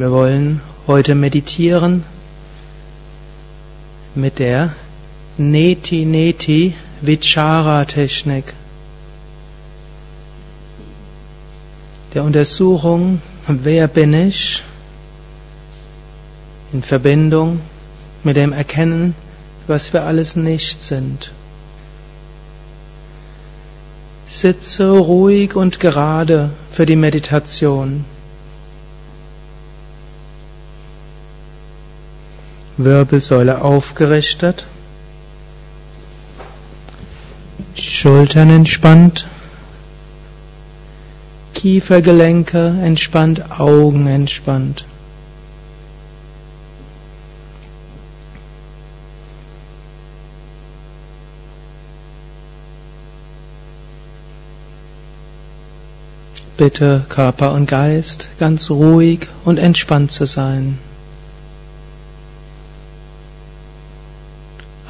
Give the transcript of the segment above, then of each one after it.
Wir wollen heute meditieren mit der Neti Neti Vichara Technik. Der Untersuchung, wer bin ich, in Verbindung mit dem Erkennen, was wir alles nicht sind. Sitze ruhig und gerade für die Meditation. Wirbelsäule aufgerichtet, Schultern entspannt, Kiefergelenke entspannt, Augen entspannt. Bitte Körper und Geist ganz ruhig und entspannt zu sein.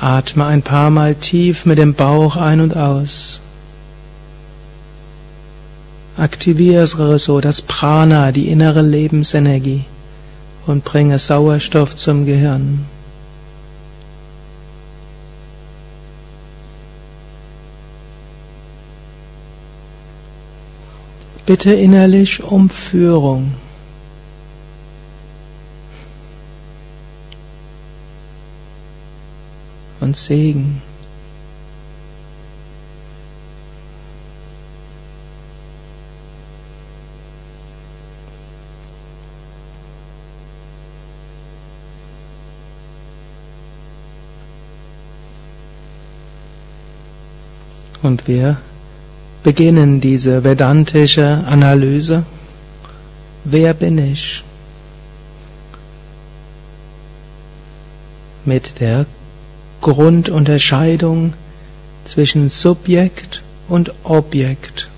Atme ein paar Mal tief mit dem Bauch ein und aus. Aktiviere so das Prana, die innere Lebensenergie, und bringe Sauerstoff zum Gehirn. Bitte innerlich um Führung. Und Segen. Und wir beginnen diese vedantische Analyse. Wer bin ich? Mit der Grundunterscheidung zwischen Subjekt und Objekt.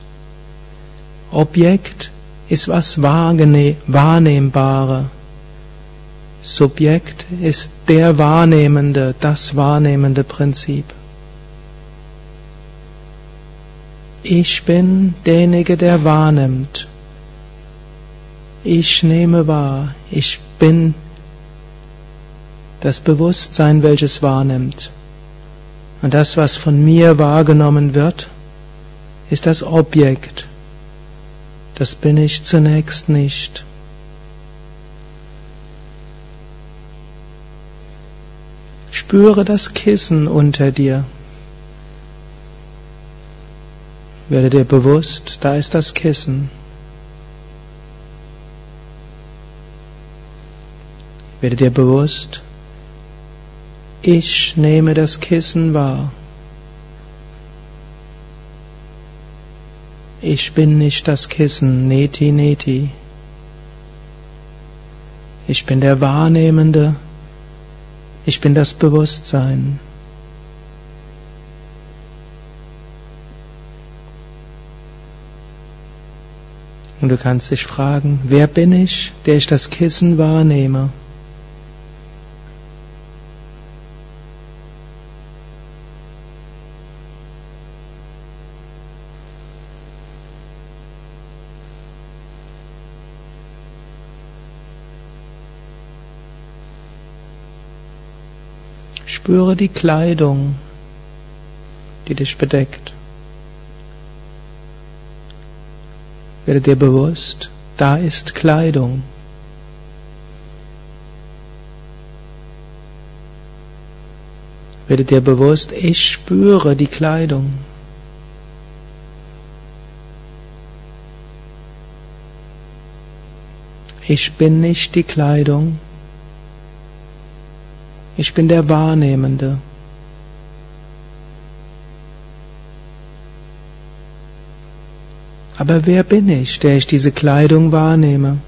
Objekt ist was Wahrnehmbare. Subjekt ist der Wahrnehmende, das wahrnehmende Prinzip. Ich bin derjenige, der wahrnimmt. Ich nehme wahr. Ich bin das Bewusstsein, welches wahrnimmt. Und das, was von mir wahrgenommen wird, ist das Objekt. Das bin ich zunächst nicht. Spüre das Kissen unter dir. Werde dir bewusst, da ist das Kissen. Werde dir bewusst, ich nehme das Kissen wahr. Ich bin nicht das Kissen, neti neti. Ich bin der Wahrnehmende. Ich bin das Bewusstsein. Und du kannst dich fragen, wer bin ich, der ich das Kissen wahrnehme? Spüre die Kleidung, die dich bedeckt. Werde dir bewusst, da ist Kleidung. Werde dir bewusst, ich spüre die Kleidung. Ich bin nicht die Kleidung. Ich bin der Wahrnehmende. Aber wer bin ich, der ich diese Kleidung wahrnehme?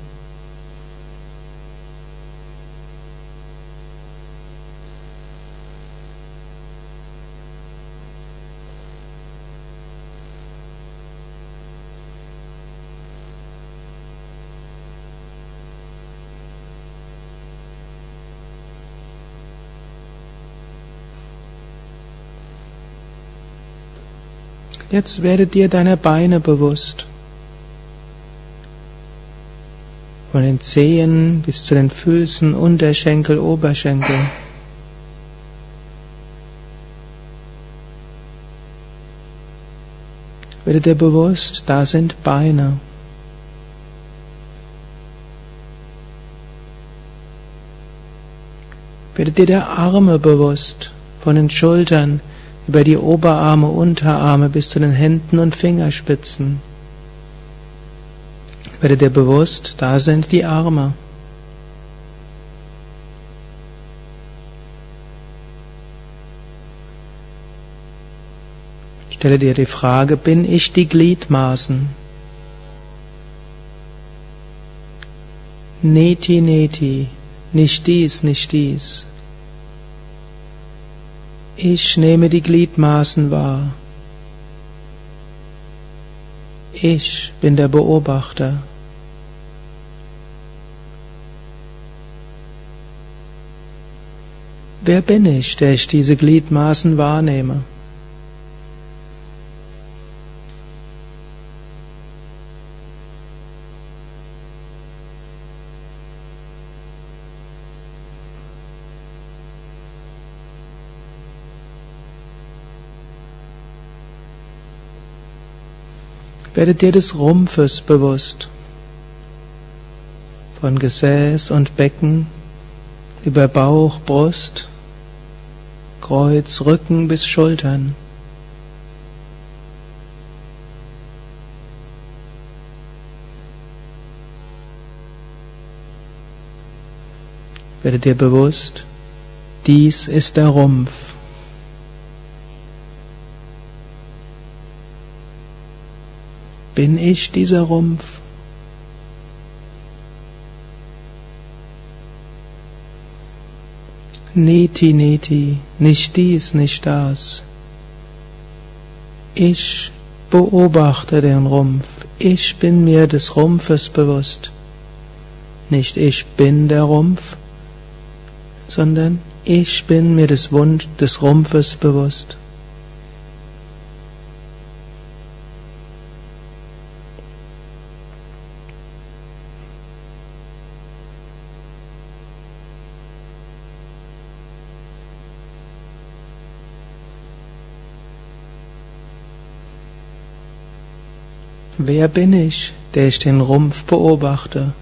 Jetzt werde dir deiner Beine bewusst. von den Zehen bis zu den Füßen, Unterschenkel, Oberschenkel. Werde dir bewusst, da sind Beine. Werde dir der Arme bewusst, von den Schultern über die Oberarme, Unterarme bis zu den Händen und Fingerspitzen. Werde dir bewusst, da sind die Arme. Stelle dir die Frage, bin ich die Gliedmaßen? Neti, neti, nicht dies, nicht dies. Ich nehme die Gliedmaßen wahr. Ich bin der Beobachter. Wer bin ich, der ich diese Gliedmaßen wahrnehme? Werde dir des Rumpfes bewusst, von Gesäß und Becken über Bauch, Brust, Kreuz, Rücken bis Schultern. Werde dir bewusst, dies ist der Rumpf. Bin ich dieser Rumpf? Neti, neti, nicht dies, nicht das. Ich beobachte den Rumpf. Ich bin mir des Rumpfes bewusst. Nicht ich bin der Rumpf, sondern ich bin mir des, Wund des Rumpfes bewusst. Wer bin ich, der ich den Rumpf beobachte?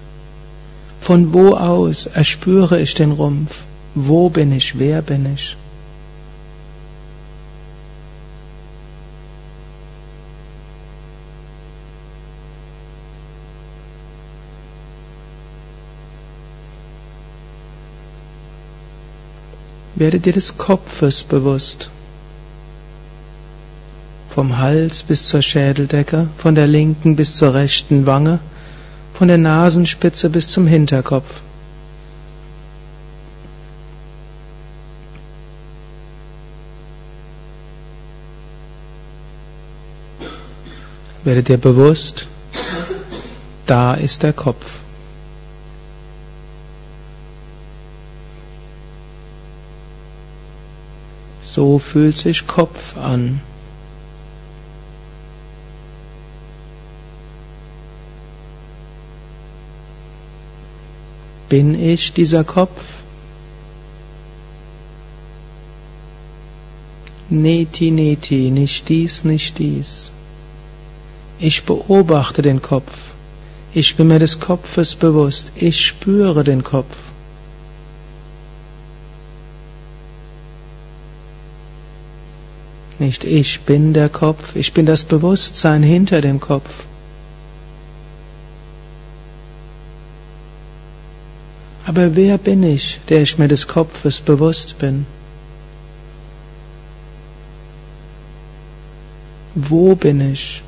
Von wo aus erspüre ich den Rumpf? Wo bin ich? Wer bin ich? Werde dir des Kopfes bewusst vom Hals bis zur Schädeldecke, von der linken bis zur rechten Wange, von der Nasenspitze bis zum Hinterkopf. Werde dir bewusst, da ist der Kopf. So fühlt sich Kopf an. Bin ich dieser Kopf? Neti, neti, nicht dies, nicht dies. Ich beobachte den Kopf. Ich bin mir des Kopfes bewusst. Ich spüre den Kopf. Nicht ich bin der Kopf, ich bin das Bewusstsein hinter dem Kopf. Aber wer bin ich, der ich mir des Kopfes bewusst bin? Wo bin ich?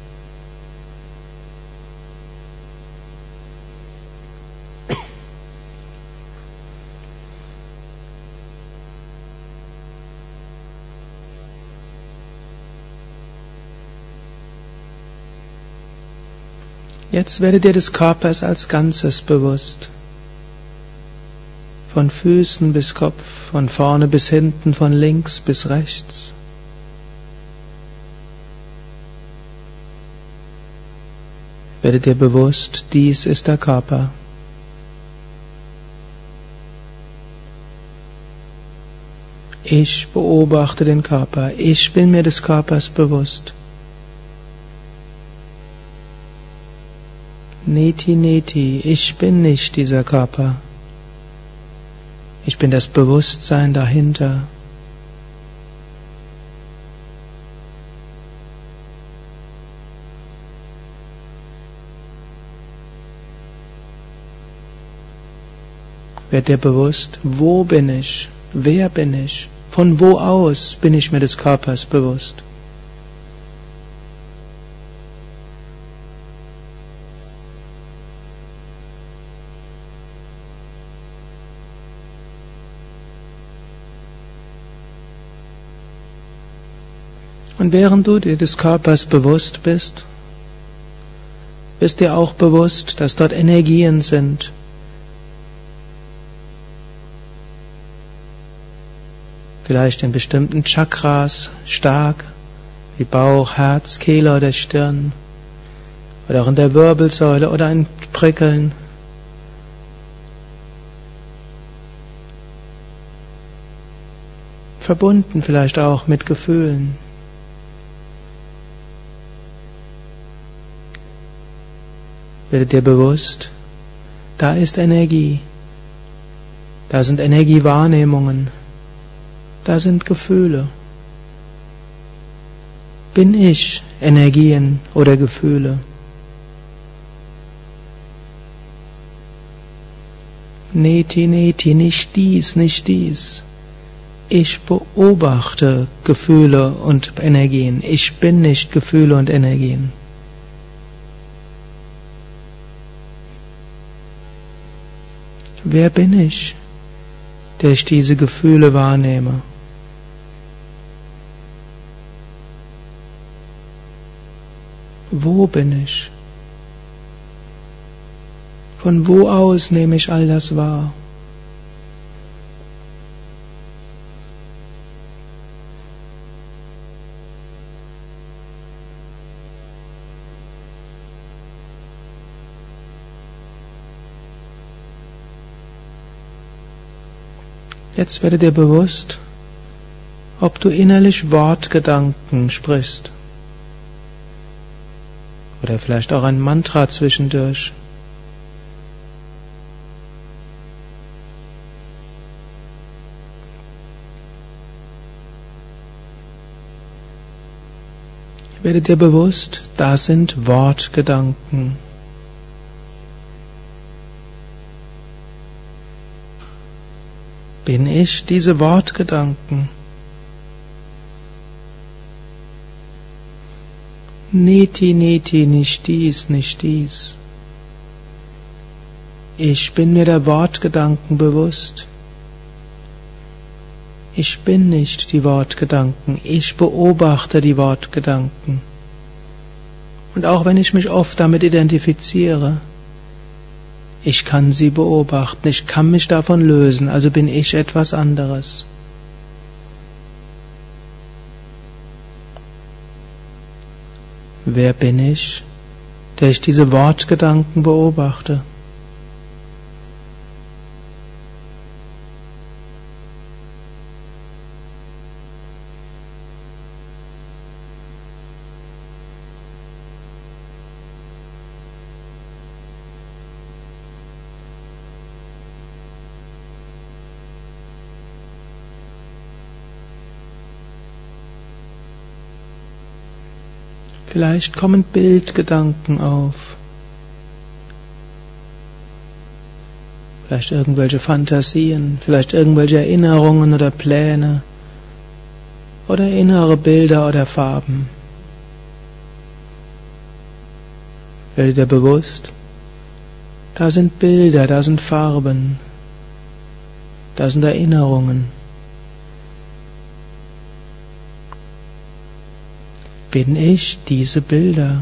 Jetzt werde dir des Körpers als Ganzes bewusst von Füßen bis Kopf, von vorne bis hinten, von links bis rechts. Werde dir bewusst, dies ist der Körper. Ich beobachte den Körper. Ich bin mir des Körpers bewusst. Neti, neti, ich bin nicht dieser Körper. Ich bin das Bewusstsein dahinter. Werd dir bewusst, wo bin ich? Wer bin ich? Von wo aus bin ich mir des Körpers bewusst? Und während du dir des Körpers bewusst bist, bist dir auch bewusst, dass dort Energien sind, vielleicht in bestimmten Chakras stark, wie Bauch, Herz, Kehle oder Stirn, oder auch in der Wirbelsäule oder ein Prickeln. Verbunden vielleicht auch mit Gefühlen. Werde dir bewusst, da ist Energie, da sind Energiewahrnehmungen. Da sind Gefühle. Bin ich Energien oder Gefühle? Neti, neti, nicht dies, nicht dies. Ich beobachte Gefühle und Energien. Ich bin nicht Gefühle und Energien. Wer bin ich, der ich diese Gefühle wahrnehme? Wo bin ich? Von wo aus nehme ich all das wahr? Jetzt werde dir bewusst, ob du innerlich Wortgedanken sprichst. Oder vielleicht auch ein Mantra zwischendurch. Werde dir bewusst, da sind Wortgedanken. Bin ich diese Wortgedanken? Neti, neti, nicht dies, nicht dies. Ich bin mir der Wortgedanken bewusst. Ich bin nicht die Wortgedanken, ich beobachte die Wortgedanken. Und auch wenn ich mich oft damit identifiziere, ich kann sie beobachten, ich kann mich davon lösen, also bin ich etwas anderes. Wer bin ich, der ich diese Wortgedanken beobachte? Vielleicht kommen Bildgedanken auf. Vielleicht irgendwelche Fantasien, vielleicht irgendwelche Erinnerungen oder Pläne oder innere Bilder oder Farben. Werde dir bewusst, da sind Bilder, da sind Farben, da sind Erinnerungen. Bin ich diese Bilder.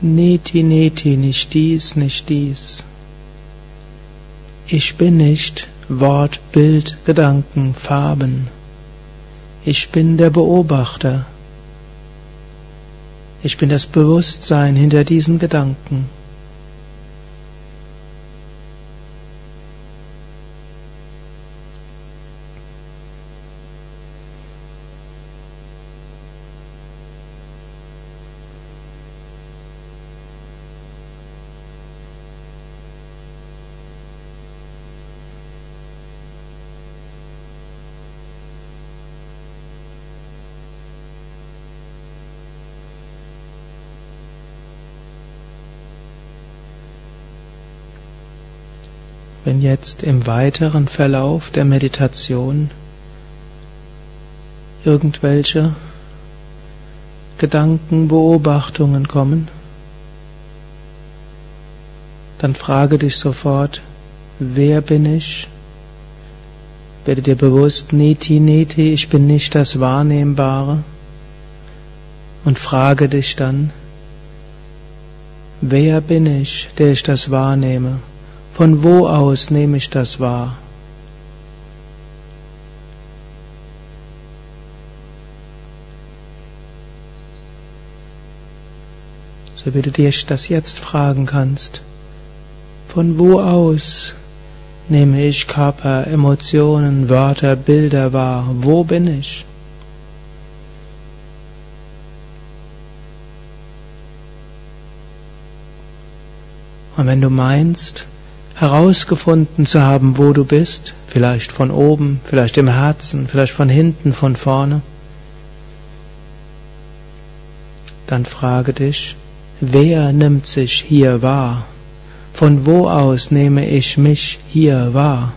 Neti, neti, nicht dies, nicht dies. Ich bin nicht Wort, Bild, Gedanken, Farben. Ich bin der Beobachter. Ich bin das Bewusstsein hinter diesen Gedanken. Wenn jetzt im weiteren Verlauf der Meditation irgendwelche Gedanken, Beobachtungen kommen, dann frage dich sofort, wer bin ich? Werde dir bewusst, Neti, Neti, ich bin nicht das Wahrnehmbare. Und frage dich dann, wer bin ich, der ich das wahrnehme? Von wo aus nehme ich das wahr? So wie du dir das jetzt fragen kannst. Von wo aus nehme ich Körper, Emotionen, Wörter, Bilder wahr? Wo bin ich? Und wenn du meinst, herausgefunden zu haben, wo du bist, vielleicht von oben, vielleicht im Herzen, vielleicht von hinten, von vorne, dann frage dich, wer nimmt sich hier wahr? Von wo aus nehme ich mich hier wahr?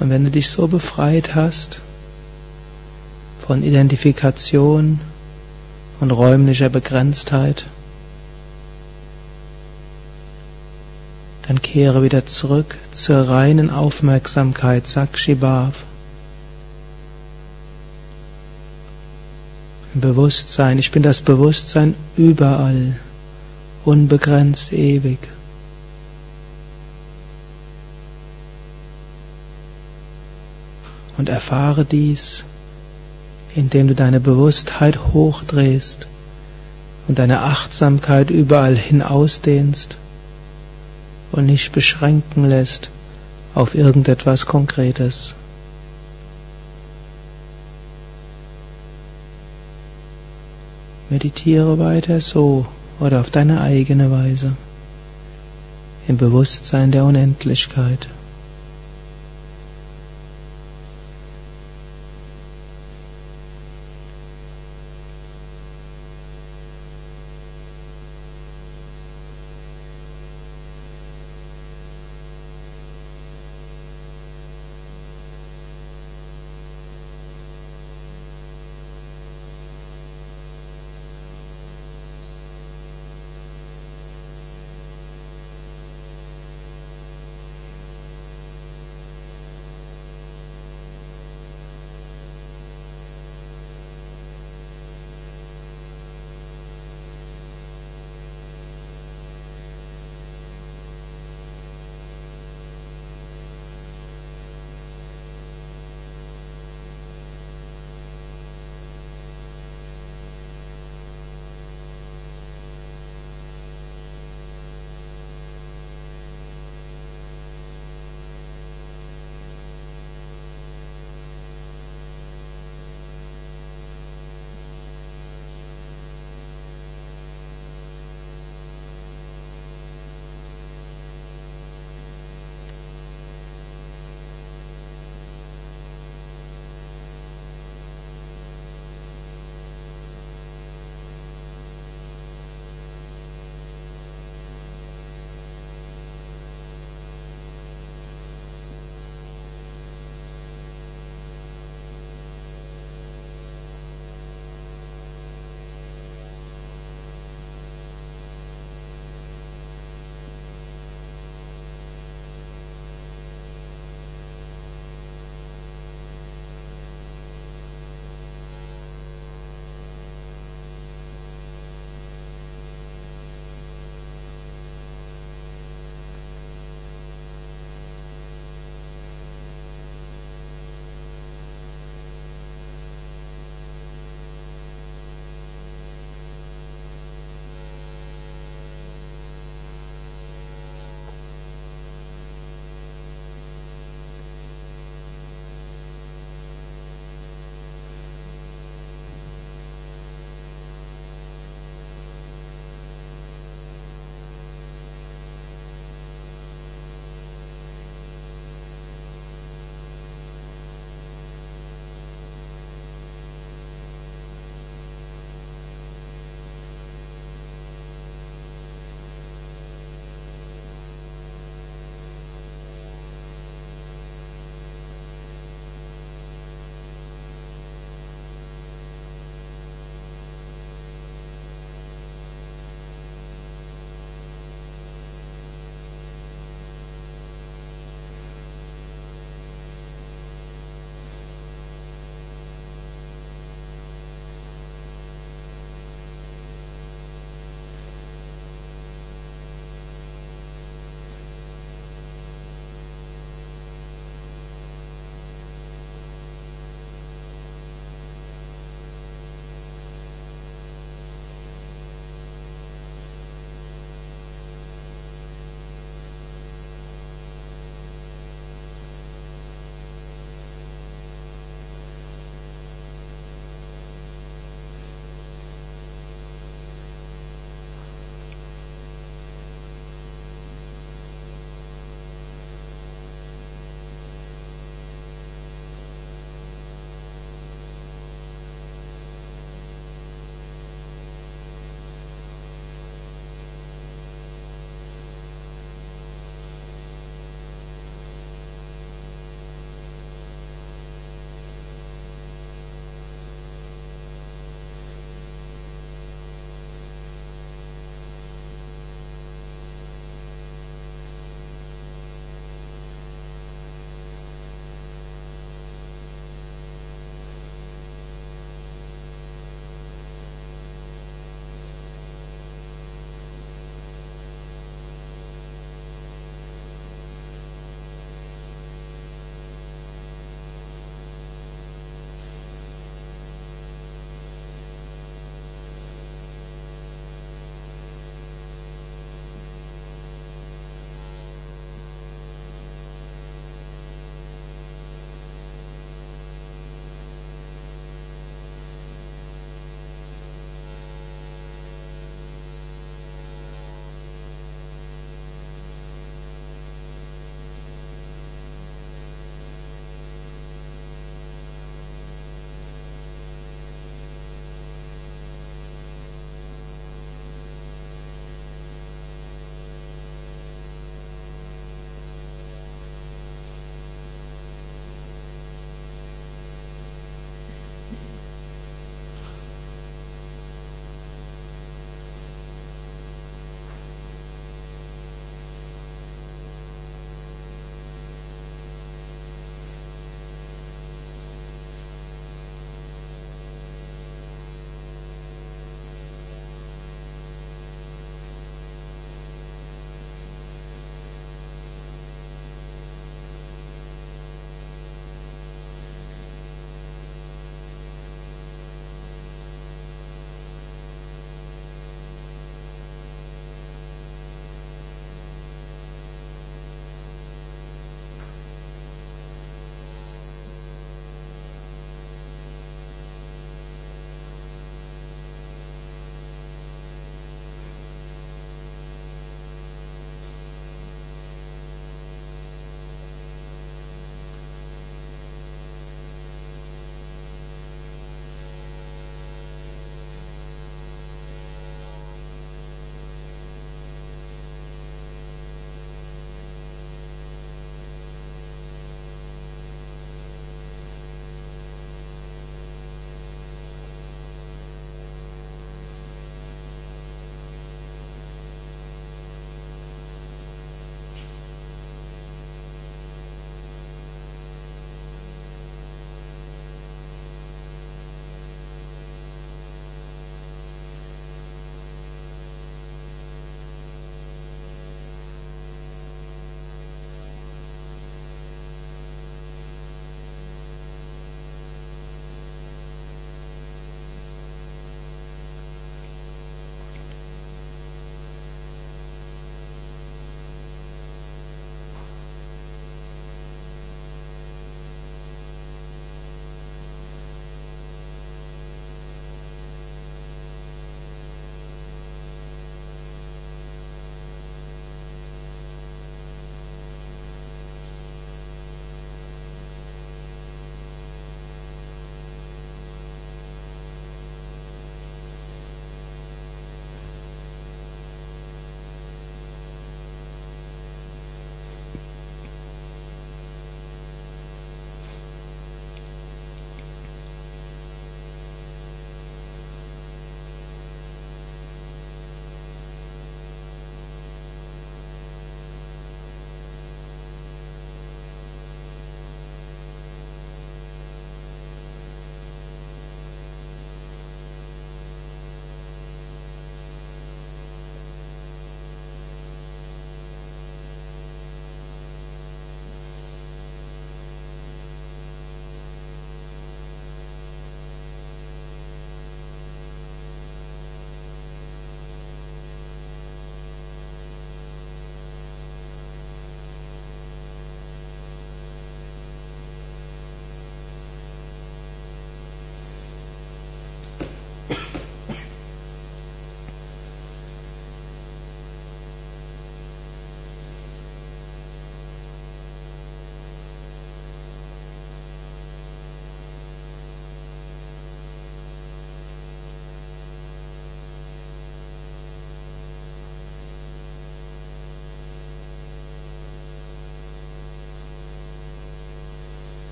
Und wenn du dich so befreit hast von Identifikation und räumlicher Begrenztheit, dann kehre wieder zurück zur reinen Aufmerksamkeit, Sakshibhav. Bewusstsein, ich bin das Bewusstsein überall, unbegrenzt ewig. Und erfahre dies, indem du deine Bewusstheit hochdrehst und deine Achtsamkeit überall hin ausdehnst und nicht beschränken lässt auf irgendetwas Konkretes. Meditiere weiter so oder auf deine eigene Weise im Bewusstsein der Unendlichkeit.